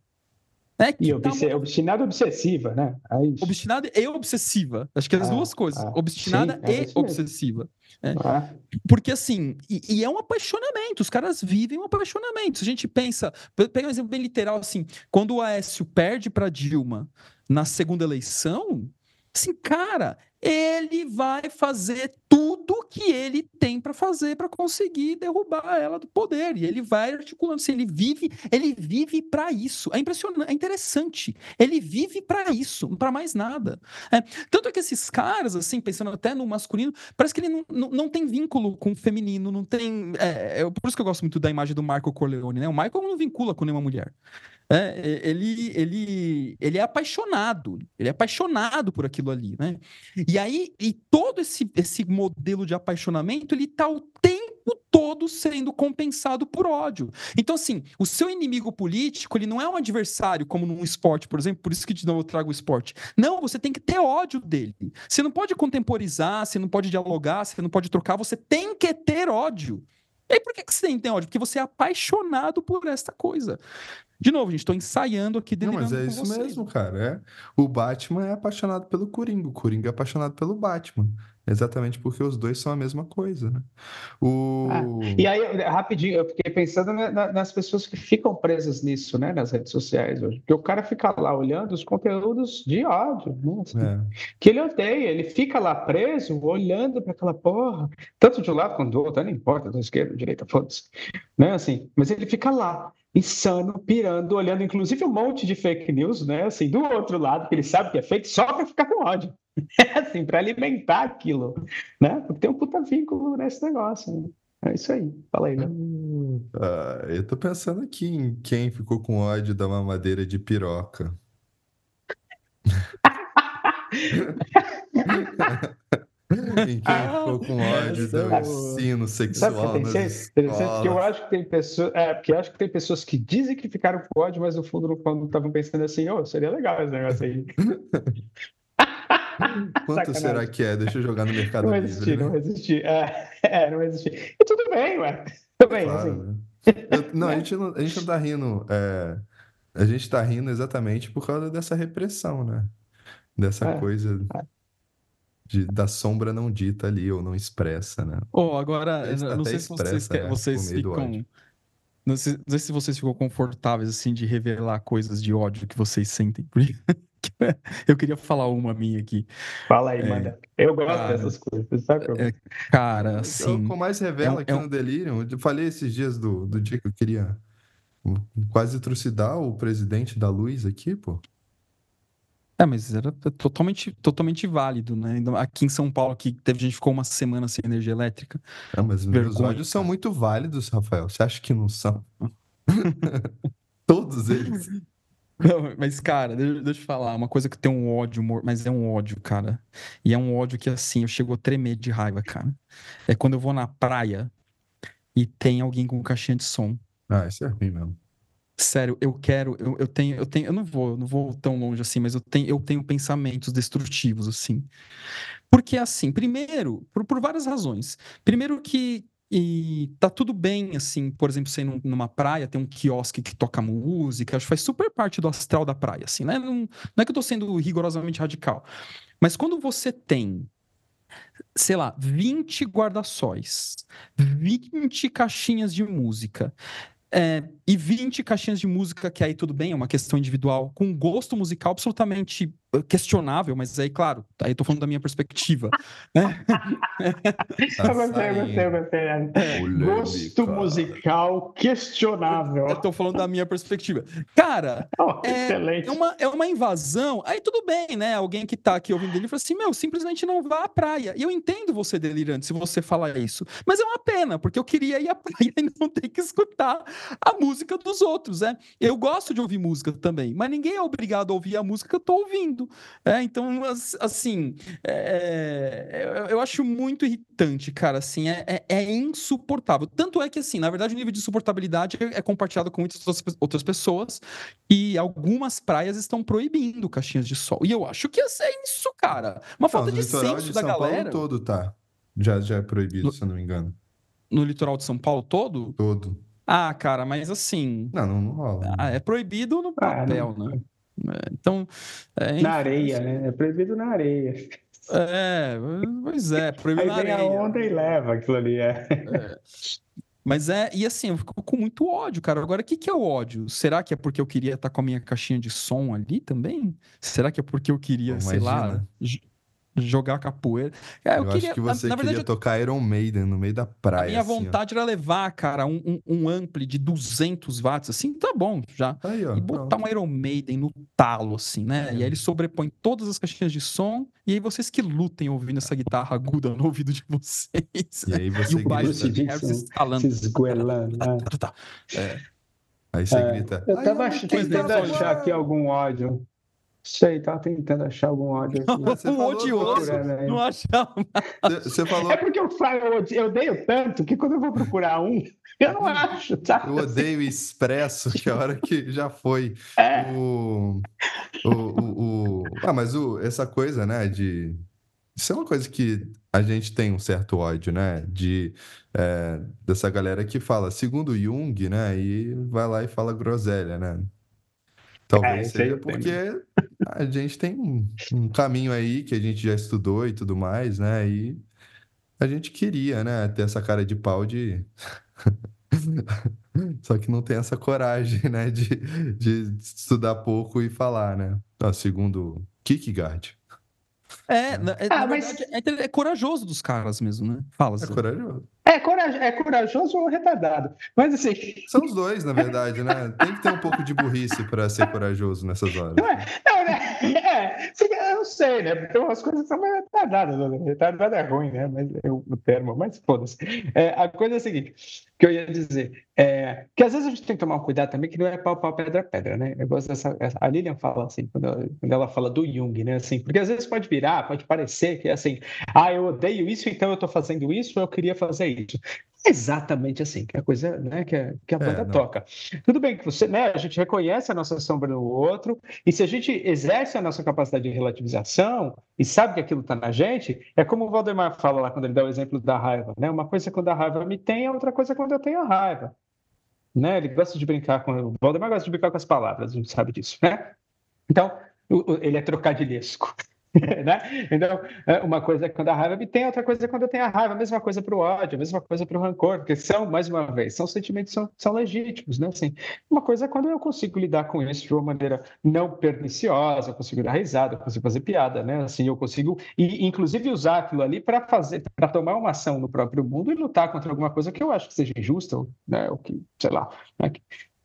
Né? e obs tá... obstinada obsessiva, né? Obstinada e obsessiva. Acho que é as ah, duas coisas. Ah, obstinada sim, e obsessiva. É. Ah. Porque assim, e, e, é um apaixonamento, os caras vivem um apaixonamento. Se a gente pensa, pega um exemplo bem literal assim, quando o Aécio perde para Dilma na segunda eleição, Assim, cara, ele vai fazer tudo que ele tem para fazer para conseguir derrubar ela do poder. E ele vai articulando. Se ele vive, ele vive para isso. É impressionante, é interessante. Ele vive para isso, para mais nada. É, tanto é que esses caras, assim, pensando até no masculino, parece que ele não, não, não tem vínculo com o feminino, não tem. É, é, por isso que eu gosto muito da imagem do Michael Corleone, né? O Michael não vincula com nenhuma mulher. É, ele, ele, ele é apaixonado, ele é apaixonado por aquilo ali, né? E aí, e todo esse, esse modelo de apaixonamento, ele tá o tempo todo sendo compensado por ódio. Então, assim, o seu inimigo político, ele não é um adversário, como num esporte, por exemplo, por isso que de novo eu trago o esporte. Não, você tem que ter ódio dele. Você não pode contemporizar, você não pode dialogar, você não pode trocar, você tem que ter ódio. E aí, por que, que você tem ódio? Porque você é apaixonado por esta coisa. De novo, gente, estou ensaiando aqui dentro Não, mas é isso vocês. mesmo, cara. É. O Batman é apaixonado pelo Coringa, o Coringa é apaixonado pelo Batman. Exatamente porque os dois são a mesma coisa, né? O... Ah, e aí, rapidinho, eu fiquei pensando na, nas pessoas que ficam presas nisso, né, nas redes sociais hoje. Porque o cara fica lá olhando os conteúdos de ódio, né? Assim, é. Que ele odeia, ele fica lá preso, olhando para aquela porra, tanto de um lado quanto do outro, não importa, da esquerda, da direita, foda-se. Né, assim, mas ele fica lá insano, pirando, olhando inclusive um monte de fake news, né? Assim, do outro lado, que ele sabe que é fake, só para ficar com ódio. <laughs> É assim, para alimentar aquilo, né? Porque tem um puta vínculo nesse negócio. Né? É isso aí. Fala aí, né? Ah, eu tô pensando aqui em quem ficou com ódio da mamadeira de piroca. <laughs> Em quem ah, ficou com ódio do ensino sexual nas escolas. eu acho que tem pessoas, é, porque acho que tem pessoas que dizem que ficaram com ódio, mas no fundo, no fundo estavam pensando assim, oh, seria legal esse negócio aí. <laughs> <laughs> Quanto Sacanagem. será que é? Deixa eu jogar no mercado não livre. Existir, né? Não existir, é, <laughs> é, não existir. E tudo bem, ué. Tudo bem, claro. assim. <laughs> Eu, não, a gente não, a gente não tá rindo. É, a gente tá rindo exatamente por causa dessa repressão, né? Dessa é, coisa. É de, da sombra não dita ali, ou não expressa, né? Oh, agora, não sei se vocês, né? vocês ficam. Não sei, não sei, se vocês ficam confortáveis, assim, de revelar coisas de ódio que vocês sentem. <laughs> Eu queria falar uma minha aqui. Fala aí, é, manda. Eu gosto cara, dessas coisas, sabe? É, cara, assim... O que mais revela é, aqui é um... no Delirium, eu falei esses dias do, do dia que eu queria quase trucidar o presidente da luz aqui, pô. É, mas era totalmente, totalmente válido, né? Aqui em São Paulo, que teve gente que ficou uma semana sem energia elétrica. Não, mas Vergonha, meus olhos são muito válidos, Rafael. Você acha que não são? <laughs> <laughs> Todos eles. Não, mas, cara, deixa, deixa eu te falar, uma coisa que tem um ódio, mas é um ódio, cara. E é um ódio que, assim, eu chego a tremer de raiva, cara. É quando eu vou na praia e tem alguém com caixinha de som. Ah, isso é ruim mesmo. Sério, eu quero, eu, eu tenho, eu tenho, eu não vou, não vou tão longe assim, mas eu tenho, eu tenho pensamentos destrutivos assim. Porque assim, primeiro, por, por várias razões. Primeiro que e tá tudo bem, assim, por exemplo, você ir numa praia, tem um quiosque que toca música, acho que faz super parte do astral da praia, assim, né? Não, não é que eu tô sendo rigorosamente radical. Mas quando você tem, sei lá, 20 guarda-sóis, 20 caixinhas de música, é, e 20 caixinhas de música, que aí tudo bem, é uma questão individual, com gosto musical absolutamente questionável, mas aí, claro, aí eu tô falando da minha perspectiva. Né? <laughs> eu gostei, gostei, gostei. É. Gosto musical questionável. Eu tô falando da minha perspectiva. Cara, oh, é, é, uma, é uma invasão, aí tudo bem, né? Alguém que tá aqui ouvindo ele fala assim, meu, simplesmente não vá à praia. E eu entendo você delirante se você falar isso, mas é uma pena, porque eu queria ir à <laughs> praia e não ter que escutar a música dos outros, né? Eu gosto de ouvir música também, mas ninguém é obrigado a ouvir a música que eu tô ouvindo. É, então, assim, é, eu acho muito irritante, cara. Assim, é, é, é, insuportável. Tanto é que, assim, na verdade, o nível de suportabilidade é compartilhado com muitas outras pessoas e algumas praias estão proibindo caixinhas de sol. E eu acho que é isso, cara. Uma falta de senso de da São galera. Paulo todo tá. Já, já é proibido, no, se eu não me engano. No litoral de São Paulo todo? Todo. Ah, cara, mas assim. Não, não, não rola. Ah, é proibido no papel, ah, né? É, então. É, na areia, né? É proibido na areia. É, pois é, <laughs> proibido Aí na vem areia. a onda e leva aquilo ali, é. é. Mas é, e assim, eu fico com muito ódio, cara. Agora, o que, que é o ódio? Será que é porque eu queria estar com a minha caixinha de som ali também? Será que é porque eu queria, Imagina. sei lá, jogar capoeira. É, eu, eu queria, acho que você na, na queria tocar Iron Maiden no meio da praia. A minha assim, vontade ó. era levar, cara, um, um, um, ampli de 200 watts, assim, tá bom já. Aí, ó, e botar pronto. um Iron Maiden no talo, assim, né? É. E aí ele sobrepõe todas as caixinhas de som, e aí vocês que lutem ouvindo essa guitarra aguda no ouvido de vocês. E aí você <laughs> e o baixo de se escalando. Se esguelando. <laughs> Né? É. Aí você é. grita. Eu tava tentando achar aqui algum ódio Sei, tava tentando achar algum ódio aqui. Você um odioso, não achava Você falou... É porque eu, falo, eu odeio tanto que quando eu vou procurar um, <laughs> eu não acho, tá? Eu odeio expresso, que é a hora que já foi. É. O, o, o, o... Ah, mas o, essa coisa, né, de... Isso é uma coisa que a gente tem um certo ódio, né? De, é, dessa galera que fala, segundo Jung, né? E vai lá e fala groselha, né? Talvez é, seja porque a gente tem um, um, caminho aí que a gente já estudou e tudo mais, né? E a gente queria, né, ter essa cara de pau de. <laughs> Só que não tem essa coragem, né, de, de estudar pouco e falar, né? Ah, segundo Kierkegaard. É, é, ah, mas... verdade, é, é, corajoso dos caras mesmo, né? Fala. É corajoso. É, coraj é corajoso ou retardado. Mas assim. São os dois, na verdade, né? Tem que ter um pouco de burrice para ser corajoso nessas horas. Não é, não, né? <laughs> é, eu sei, né? Porque umas coisas são retardadas. Né? Retardado é ruim, né? Mas eu, o termo, mas foda-se. É, a coisa é a seguinte: que eu ia dizer, é, que às vezes a gente tem que tomar um cuidado também, que não é pau, pau, pedra, pedra, né? Eu gosto dessa, a Lilian fala assim, quando ela, quando ela fala do Jung, né? Assim, porque às vezes pode virar, pode parecer que é assim, ah, eu odeio isso, então eu estou fazendo isso, eu queria fazer isso isso. É exatamente assim que a coisa, né, que a, que a é, banda é, toca. Tudo bem que você, né, a gente reconhece a nossa sombra no outro, e se a gente exerce a nossa capacidade de relativização e sabe que aquilo está na gente, é como o Valdemar fala lá quando ele dá o exemplo da raiva, né? Uma coisa é quando a raiva me tem, outra coisa é quando eu tenho a raiva. Né? Ele gosta de brincar com o Valdemar gosta de brincar com as palavras, a gente sabe disso, né? Então, ele é trocadilhesco. <laughs> né? Então, é, uma coisa é quando a raiva me tem, outra coisa é quando eu tenho a raiva, a mesma coisa para o ódio, a mesma coisa para o rancor, porque são, mais uma vez, são sentimentos são, são legítimos, né? Assim, uma coisa é quando eu consigo lidar com isso de uma maneira não perniciosa, eu consigo dar risada, eu consigo fazer piada, né? Assim, eu consigo, e inclusive usar aquilo ali para fazer, para tomar uma ação no próprio mundo e lutar contra alguma coisa que eu acho que seja injusta, né? O que, sei lá, né?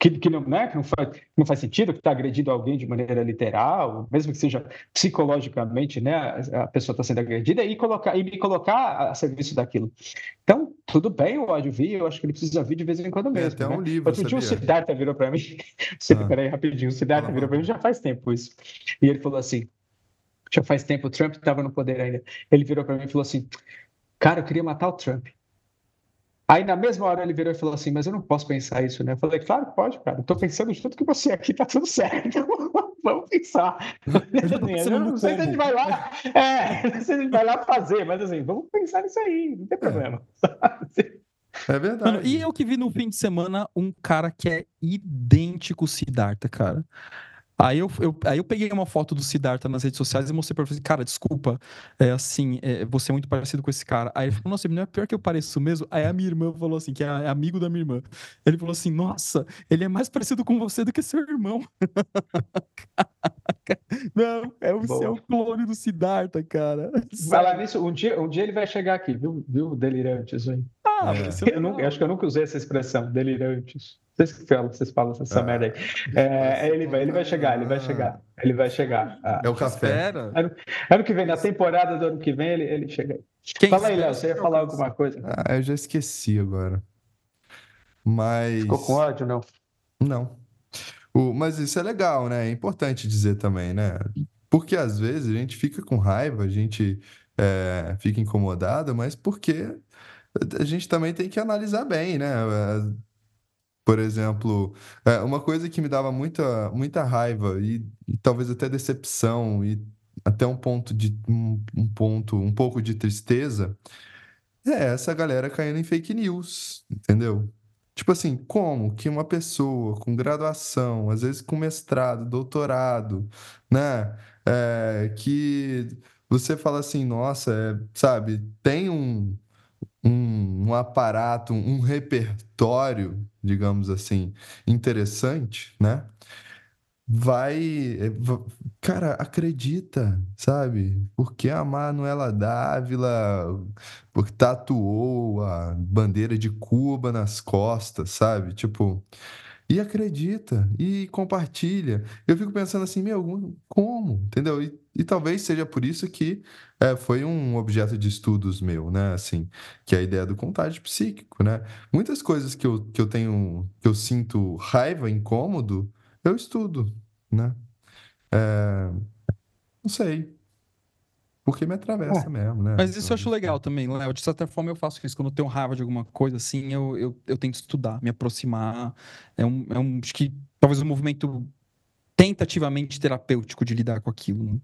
Que, que, não, né, que não, faz, não faz sentido, que está agredindo alguém de maneira literal, mesmo que seja psicologicamente, né, a pessoa está sendo agredida, e, colocar, e me colocar a serviço daquilo. Então, tudo bem o ódio vir, eu acho que ele precisa vir de vez em quando mesmo. É até um né? livro, Outro dia o Siddhartha virou para mim, <laughs> ah. peraí, rapidinho, o Siddhartha virou para mim, já faz tempo isso, e ele falou assim, já faz tempo, o Trump estava no poder ainda, ele virou para mim e falou assim, cara, eu queria matar o Trump. Aí, na mesma hora, ele virou e falou assim: Mas eu não posso pensar isso, né? Eu falei: Claro, pode, cara. Eu tô pensando junto que você aqui, tá tudo certo. <laughs> Vamos pensar. <laughs> Eu não sei se a gente vai lá. <laughs> É, se a gente vai lá fazer, mas assim, vamos pensar nisso aí, não tem é. problema. É verdade. Mano, e eu que vi no fim de semana um cara que é idêntico ao Siddhartha, cara. Aí eu, eu, aí eu peguei uma foto do Siddhartha nas redes sociais e mostrei pra ele, cara, desculpa, é assim, é, você é muito parecido com esse cara. Aí ele falou, nossa, não é pior que eu pareço mesmo? Aí a minha irmã falou assim, que é, é amigo da minha irmã. Ele falou assim, nossa, ele é mais parecido com você do que seu irmão. <laughs> não, é o, seu clone do Siddhartha, cara. <laughs> Falar nisso, um dia, um dia ele vai chegar aqui, viu, viu delirantes aí. Ah, é. eu, não, eu acho que eu nunca usei essa expressão, delirantes. Vocês que falam, vocês falam essa ah, merda aí. É, ele, vai, ele vai chegar, ele vai chegar. Ele vai chegar. Ah, é o café. Ano, ano, que vem, na temporada do ano que vem, ele, ele chega. Quem Fala aí, Léo, você ia falar alguma coisa? Ah, eu já esqueci agora. Mas. Ficou com ódio, não? Não. O, mas isso é legal, né? É importante dizer também, né? Porque às vezes a gente fica com raiva, a gente é, fica incomodado, mas porque a gente também tem que analisar bem, né? Por exemplo, é, uma coisa que me dava muita, muita raiva e, e talvez até decepção e até um ponto de um, um, ponto um pouco de tristeza é essa galera caindo em fake news, entendeu? Tipo assim, como que uma pessoa com graduação, às vezes com mestrado, doutorado, né, é, que você fala assim, nossa, é, sabe, tem um um, um aparato, um repertório, digamos assim, interessante, né? vai. Eh, cara, acredita, sabe? Porque a Manuela Dávila porque tatuou a bandeira de Cuba nas costas, sabe? Tipo. E acredita, e compartilha. Eu fico pensando assim, meu, como? Entendeu? E, e talvez seja por isso que é, foi um objeto de estudos meu, né? Assim, que é a ideia do contágio psíquico, né? Muitas coisas que eu, que eu tenho, que eu sinto raiva, incômodo, eu estudo, né? É, não sei. Porque me atravessa é. mesmo, né? Mas isso eu acho legal também, Léo. De certa forma, eu faço isso. Quando eu tenho raiva de alguma coisa, assim, eu, eu, eu tento estudar, me aproximar. É um, é um, acho que talvez um movimento tentativamente terapêutico de lidar com aquilo, né?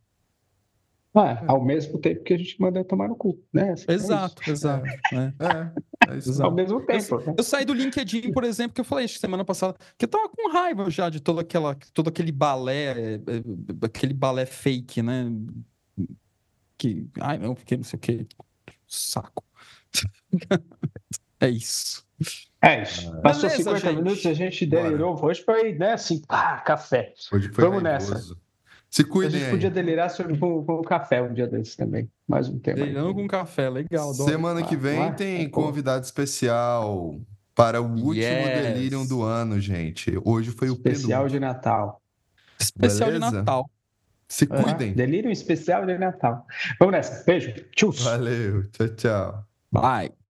Ah, ao mesmo tempo que a gente manda tomar no cu, né? É exato, é exato. É. É, é ao mesmo tempo. Eu, né? eu, saí do LinkedIn, por exemplo, que eu falei semana passada, que eu tava com raiva já de toda aquela, todo aquele balé, é, aquele balé fake, né? Que, ai, não, porque não sei o que, saco. <laughs> é isso. É isso. Passou Beleza, 50 gente. minutos, a gente delirou. Hoje foi, né, assim, pá, café. Hoje foi Vamos raivoso. nessa. Se cuidem. A gente podia delirar sobre com, com café um dia desses também. Mais um tema. Delirando com café, legal. Semana que vem ah, tem é convidado especial para o último yes. Delirium do ano, gente. Hoje foi o Especial penúltimo. de Natal. Especial Beleza? de Natal. Se cuidem. delírio especial de Natal. Vamos nessa. Beijo. Tchau. Valeu. Tchau, tchau. Bye.